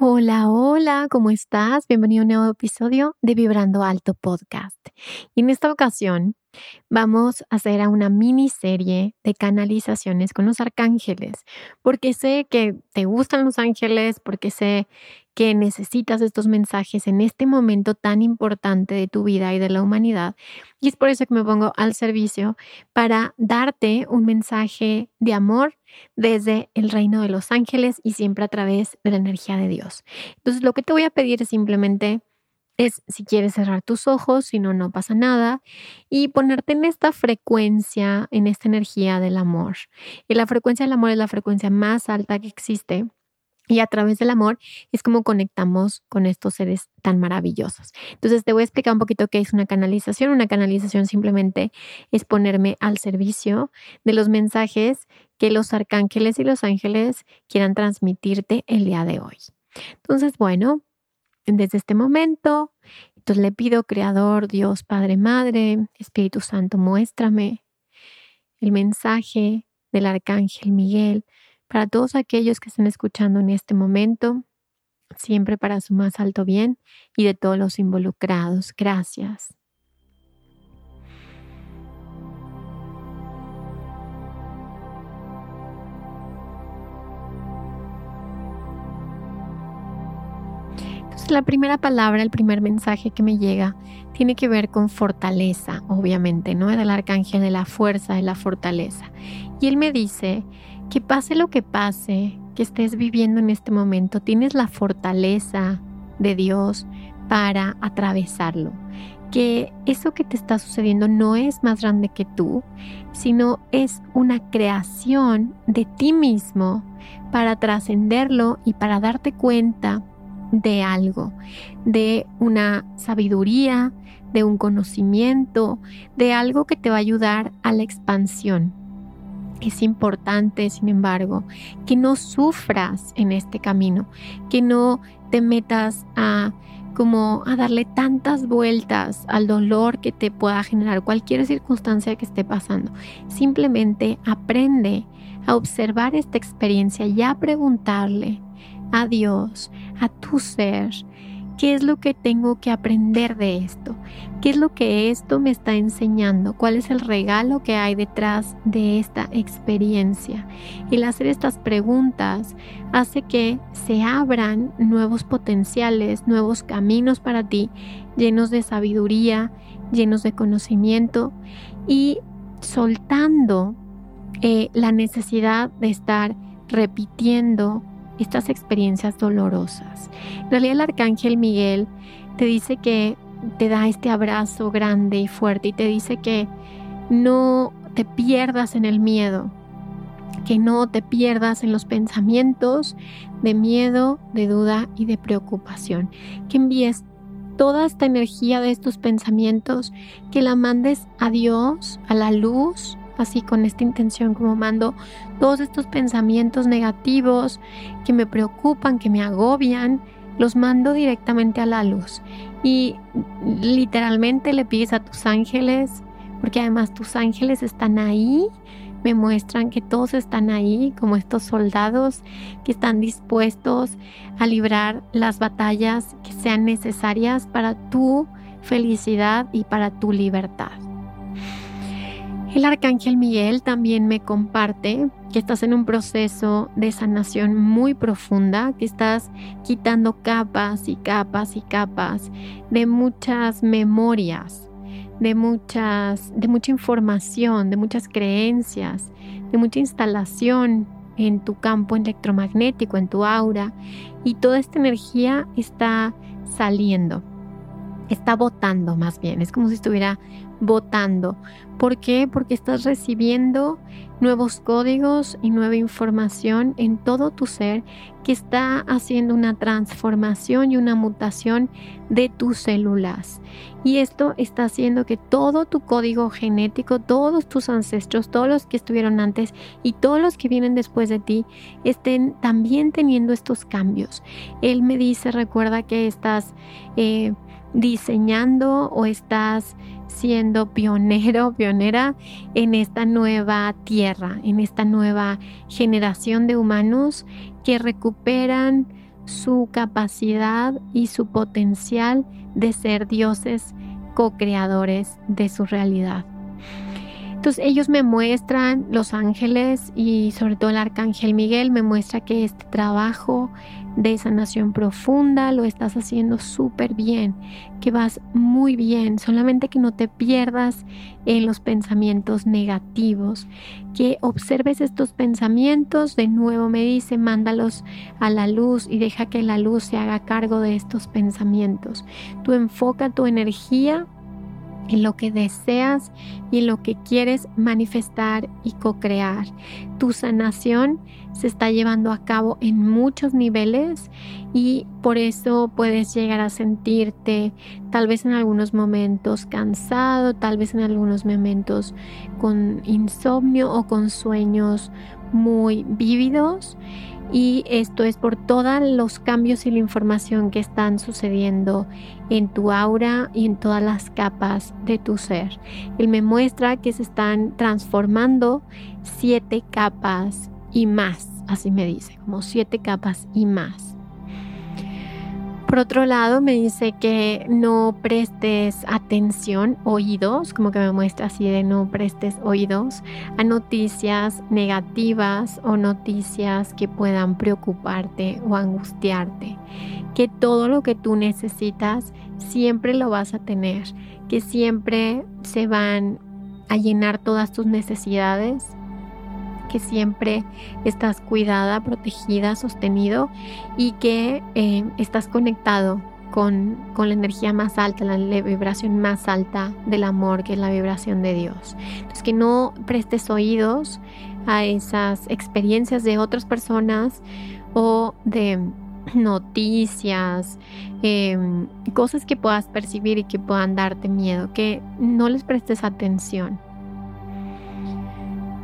Hola, hola, ¿cómo estás? Bienvenido a un nuevo episodio de Vibrando Alto Podcast. Y en esta ocasión vamos a hacer una miniserie de canalizaciones con los arcángeles, porque sé que te gustan los ángeles, porque sé que necesitas estos mensajes en este momento tan importante de tu vida y de la humanidad. Y es por eso que me pongo al servicio para darte un mensaje de amor desde el reino de los ángeles y siempre a través de la energía de Dios. Entonces lo que te voy a pedir es simplemente es si quieres cerrar tus ojos, si no, no pasa nada, y ponerte en esta frecuencia, en esta energía del amor. Y la frecuencia del amor es la frecuencia más alta que existe y a través del amor es como conectamos con estos seres tan maravillosos. Entonces te voy a explicar un poquito qué es una canalización. Una canalización simplemente es ponerme al servicio de los mensajes que los arcángeles y los ángeles quieran transmitirte el día de hoy. Entonces, bueno, desde este momento, entonces le pido, Creador, Dios, Padre, Madre, Espíritu Santo, muéstrame el mensaje del arcángel Miguel para todos aquellos que están escuchando en este momento, siempre para su más alto bien y de todos los involucrados. Gracias. Entonces la primera palabra, el primer mensaje que me llega tiene que ver con fortaleza, obviamente, ¿no? Del arcángel de la fuerza, de la fortaleza. Y él me dice que pase lo que pase, que estés viviendo en este momento, tienes la fortaleza de Dios para atravesarlo. Que eso que te está sucediendo no es más grande que tú, sino es una creación de ti mismo para trascenderlo y para darte cuenta de algo, de una sabiduría, de un conocimiento, de algo que te va a ayudar a la expansión es importante, sin embargo, que no sufras en este camino, que no te metas a como a darle tantas vueltas al dolor que te pueda generar cualquier circunstancia que esté pasando. Simplemente aprende a observar esta experiencia y a preguntarle a Dios, a tu ser, ¿Qué es lo que tengo que aprender de esto? ¿Qué es lo que esto me está enseñando? ¿Cuál es el regalo que hay detrás de esta experiencia? El hacer estas preguntas hace que se abran nuevos potenciales, nuevos caminos para ti, llenos de sabiduría, llenos de conocimiento y soltando eh, la necesidad de estar repitiendo estas experiencias dolorosas. En realidad el arcángel Miguel te dice que te da este abrazo grande y fuerte y te dice que no te pierdas en el miedo, que no te pierdas en los pensamientos de miedo, de duda y de preocupación, que envíes toda esta energía de estos pensamientos, que la mandes a Dios, a la luz, así con esta intención como mando todos estos pensamientos negativos que me preocupan, que me agobian, los mando directamente a la luz. Y literalmente le pides a tus ángeles, porque además tus ángeles están ahí, me muestran que todos están ahí, como estos soldados que están dispuestos a librar las batallas que sean necesarias para tu felicidad y para tu libertad. El arcángel Miguel también me comparte que estás en un proceso de sanación muy profunda, que estás quitando capas y capas y capas de muchas memorias, de muchas, de mucha información, de muchas creencias, de mucha instalación en tu campo electromagnético, en tu aura, y toda esta energía está saliendo, está botando más bien, es como si estuviera votando. ¿Por qué? Porque estás recibiendo nuevos códigos y nueva información en todo tu ser que está haciendo una transformación y una mutación de tus células. Y esto está haciendo que todo tu código genético, todos tus ancestros, todos los que estuvieron antes y todos los que vienen después de ti, estén también teniendo estos cambios. Él me dice, recuerda que estás eh, diseñando o estás siendo pionero, pionera en esta nueva tierra, en esta nueva generación de humanos que recuperan su capacidad y su potencial de ser dioses co-creadores de su realidad. Entonces ellos me muestran, los ángeles y sobre todo el arcángel Miguel me muestra que este trabajo de sanación profunda, lo estás haciendo súper bien, que vas muy bien, solamente que no te pierdas en los pensamientos negativos, que observes estos pensamientos, de nuevo me dice, mándalos a la luz y deja que la luz se haga cargo de estos pensamientos. Tú enfoca tu energía en lo que deseas y lo que quieres manifestar y co-crear. Tu sanación se está llevando a cabo en muchos niveles y por eso puedes llegar a sentirte tal vez en algunos momentos cansado, tal vez en algunos momentos con insomnio o con sueños muy vívidos y esto es por todos los cambios y la información que están sucediendo en tu aura y en todas las capas de tu ser. Él me muestra que se están transformando siete capas y más, así me dice, como siete capas y más. Por otro lado, me dice que no prestes atención, oídos, como que me muestra así de no prestes oídos a noticias negativas o noticias que puedan preocuparte o angustiarte. Que todo lo que tú necesitas siempre lo vas a tener, que siempre se van a llenar todas tus necesidades que siempre estás cuidada, protegida, sostenido y que eh, estás conectado con, con, la energía más alta, la, vibración más alta del amor, que es la vibración de Dios. Entonces, que no prestes oídos a esas experiencias de otras personas o de noticias, em, cosas que puedas percibir y que puedan darte miedo, que no les prestes atención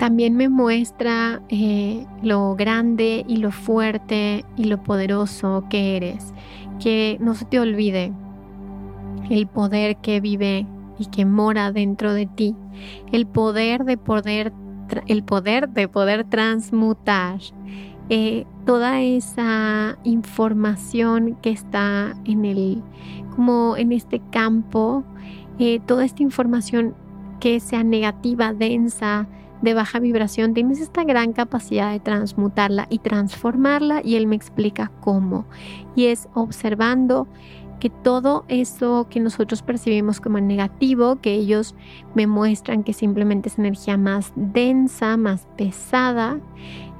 también me muestra eh, lo grande y lo fuerte y lo poderoso que eres. Que no se te olvide el poder que vive y que mora dentro de ti. El poder de poder, el poder de poder transmutar eh, toda esa información que está en el, como en este campo, eh, toda esta información que sea negativa, densa, de baja vibración, tienes esta gran capacidad de transmutarla y transformarla y él me explica cómo. Y es observando que todo eso que nosotros percibimos como negativo, que ellos me muestran que simplemente es energía más densa, más pesada,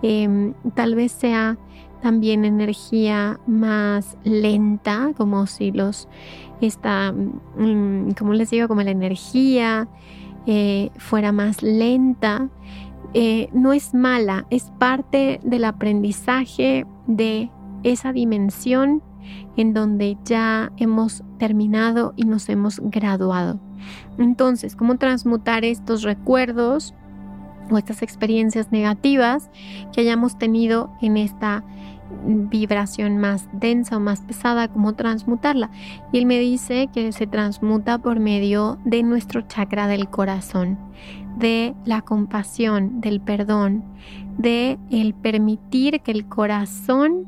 em, tal vez sea también energía más lenta, como si los está, mm, como les digo, como la energía eh, fuera más lenta, eh, no es mala, es parte del aprendizaje de esa dimensión en donde ya hemos terminado y nos hemos graduado. Entonces, ¿cómo transmutar estos recuerdos o estas experiencias negativas que hayamos tenido en esta vibración más densa o más pesada, cómo transmutarla. Y él me dice que se transmuta por medio de nuestro chakra del corazón, de la compasión, del perdón, de el permitir que el corazón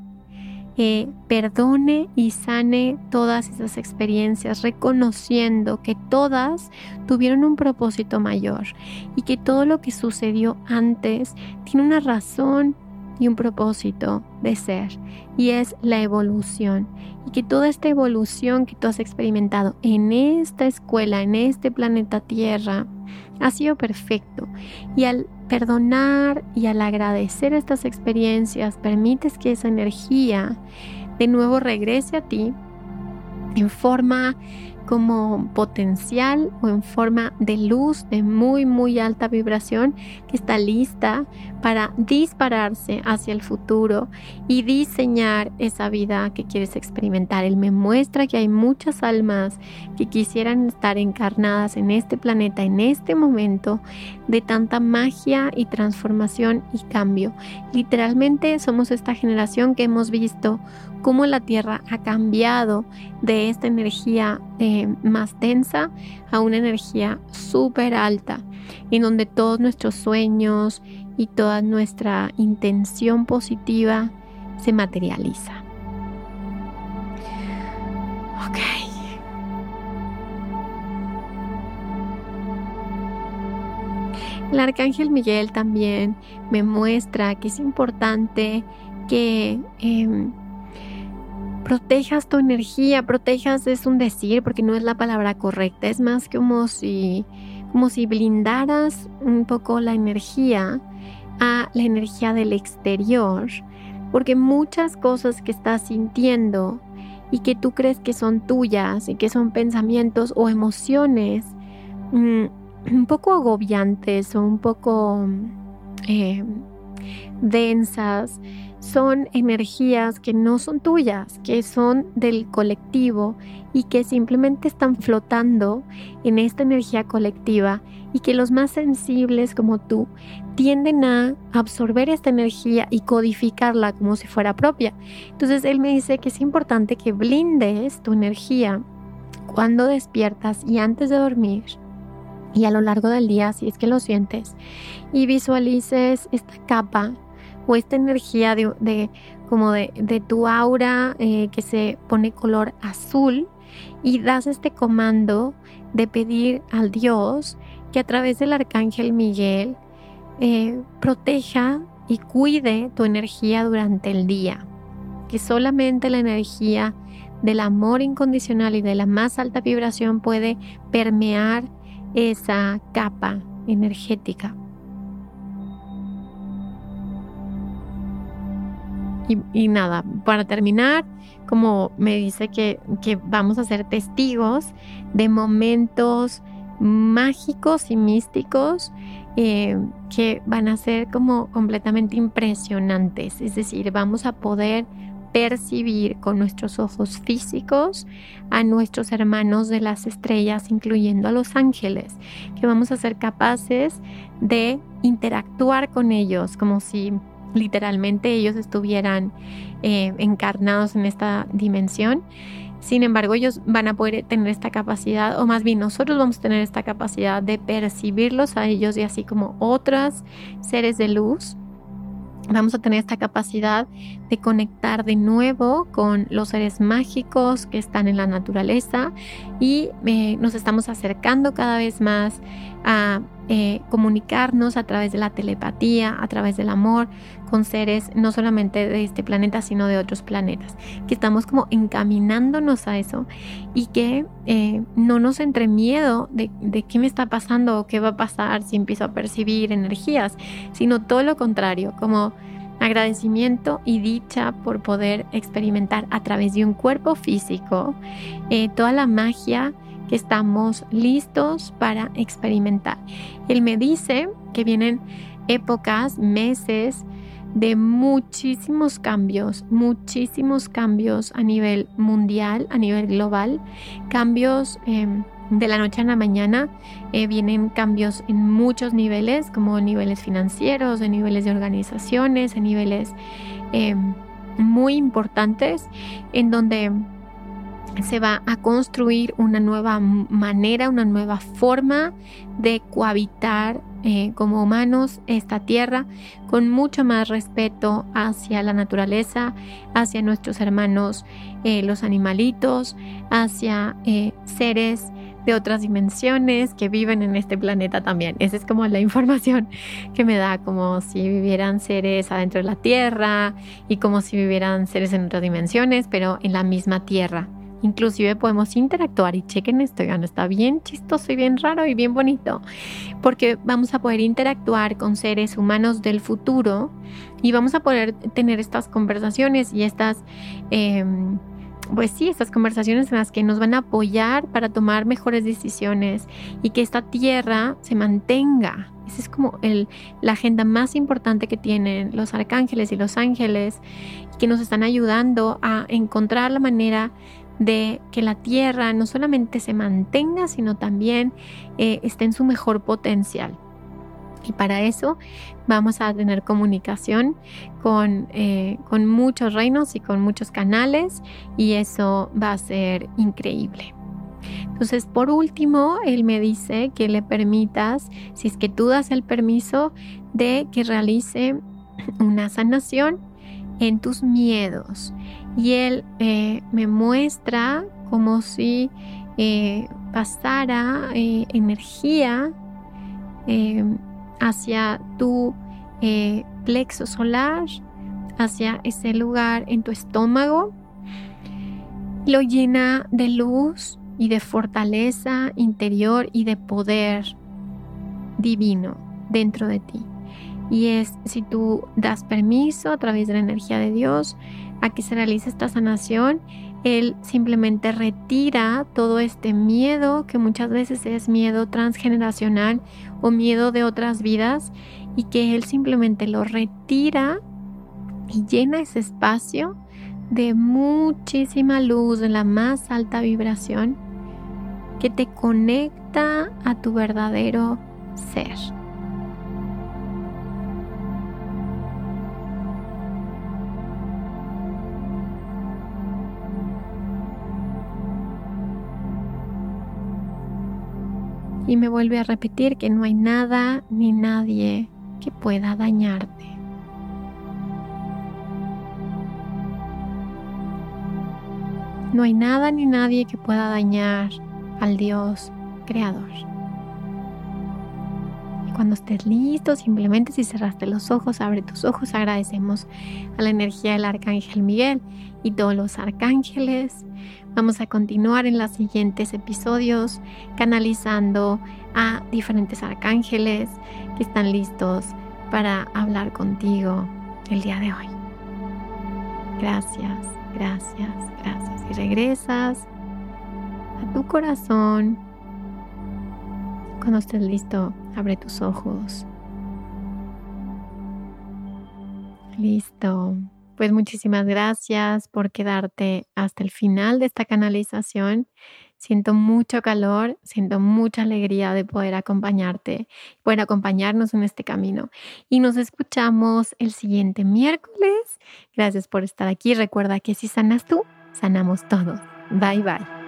eh, perdone y sane todas esas experiencias, reconociendo que todas tuvieron un propósito mayor y que todo lo que sucedió antes tiene una razón y un propósito de ser y es la evolución. Y que toda esta evolución que tú has experimentado en esta escuela, en este planeta Tierra, ha sido perfecto. Y al perdonar y al agradecer estas experiencias permites que esa energía de nuevo regrese a ti en forma como potencial o en forma de luz de muy muy alta vibración que está lista para dispararse hacia el futuro y diseñar esa vida que quieres experimentar. Él me muestra que hay muchas almas que quisieran estar encarnadas en este planeta en este momento de tanta magia y transformación y cambio. Literalmente somos esta generación que hemos visto cómo la Tierra ha cambiado de esta energía eh, más densa a una energía súper alta, en donde todos nuestros sueños y toda nuestra intención positiva se materializa. Ok. El arcángel Miguel también me muestra que es importante que em, protejas tu energía, protejas es un decir porque no es la palabra correcta, es más como si, como si blindaras un poco la energía a la energía del exterior, porque muchas cosas que estás sintiendo y que tú crees que son tuyas y que son pensamientos o emociones mm, un poco agobiantes o un poco eh, densas, son energías que no son tuyas, que son del colectivo y que simplemente están flotando en esta energía colectiva y que los más sensibles como tú tienden a absorber esta energía y codificarla como si fuera propia. Entonces él me dice que es importante que blindes tu energía cuando despiertas y antes de dormir y a lo largo del día si es que lo sientes y visualices esta capa o esta energía de, como de, tu aura eh, que se pone color azul y das este comando de pedir al Dios que a través del arcángel Miguel eh, proteja y cuide tu energía durante el día, que solamente la energía del amor incondicional y de la más alta vibración puede permear esa capa energética. Y, nada, para terminar, como me dice que, vamos a ser testigos de momentos mágicos y místicos eh, que van a ser como completamente impresionantes. Es decir, vamos a poder percibir con nuestros ojos físicos a nuestros hermanos de las estrellas, incluyendo a los ángeles, que vamos a ser capaces de interactuar con ellos como si literalmente ellos estuvieran eh, encarnados en esta dimensión. Sin embargo, ellos van a poder tener esta capacidad, o más bien nosotros vamos a tener esta capacidad de percibirlos a ellos y así como otros seres de luz vamos a tener esta capacidad de conectar de nuevo con los seres mágicos que están en la naturaleza y eh, nos estamos acercando cada vez más a eh, comunicarnos a través de la telepatía, a través del amor con seres no solamente de este planeta, sino de otros planetas, que estamos como encaminándonos a eso y que eh, no nos entre miedo de, de qué me está pasando o qué va a pasar si empiezo a percibir energías, sino todo lo contrario, como agradecimiento y dicha por poder experimentar a través de un cuerpo físico eh, toda la magia que estamos listos para experimentar. Él me dice que vienen épocas, meses, de muchísimos cambios, muchísimos cambios a nivel mundial, a nivel global, cambios em, de la noche a la mañana, eh, vienen cambios en muchos niveles, como niveles financieros, en niveles de organizaciones, en niveles em, muy importantes, en donde se va a construir una nueva manera, una nueva forma de cohabitar eh, como humanos esta tierra con mucho más respeto hacia la naturaleza, hacia nuestros hermanos eh, los animalitos, hacia eh, seres de otras dimensiones que viven en este planeta también. Esa es como la información que me da, como si vivieran seres adentro de la Tierra y como si vivieran seres en otras dimensiones, pero en la misma Tierra. Inclusive podemos interactuar y chequen esto, ya no está bien chistoso y bien raro y bien bonito, porque vamos a poder interactuar con seres humanos del futuro y vamos a poder tener estas conversaciones y estas... Em, pues sí, estas conversaciones en las que nos van a apoyar para tomar mejores decisiones y que esta tierra se mantenga. Esa es como el, la agenda más importante que tienen los arcángeles y los ángeles, que nos están ayudando a encontrar la manera de que la tierra no solamente se mantenga, sino también eh, esté en su mejor potencial. Y para eso vamos a tener comunicación con, eh, con muchos reinos y con muchos canales y eso va a ser increíble. Entonces, por último, él me dice que le permitas, si es que tú das el permiso, de que realice una sanación en tus miedos. Y él eh, me muestra como si eh, pasara energía hacia tu eh, plexo solar, hacia ese lugar en tu estómago. Lo llena de luz y de fortaleza interior y de poder divino dentro de ti. Y es si tú das permiso a través de la energía de Dios a que se realice esta sanación, Él simplemente retira todo este miedo, que muchas veces es miedo transgeneracional o miedo de otras vidas, y que Él simplemente lo retira y llena ese espacio de muchísima luz, de la más alta vibración, que te conecta a tu verdadero ser. Y me vuelve a repetir que no hay nada ni nadie que pueda dañarte. No hay nada ni nadie que pueda dañar al Dios creador. Cuando estés listo, simplemente si cerraste los ojos, abre tus ojos, agradecemos a la energía del Arcángel Miguel y todos los arcángeles Vamos a continuar en los siguientes episodios canalizando a diferentes arcángeles que están listos para hablar contigo el día de hoy. Gracias, gracias, gracias. Y regresas a tu corazón. Cuando estés listo, abre tus ojos. Listo. Pues muchísimas gracias por quedarte hasta el final de esta canalización. Siento mucho calor, siento mucha alegría de poder acompañarte, poder acompañarnos en este camino. Y nos escuchamos el siguiente miércoles. Gracias por estar aquí. Recuerda que si sanas tú, sanamos todos. Bye bye.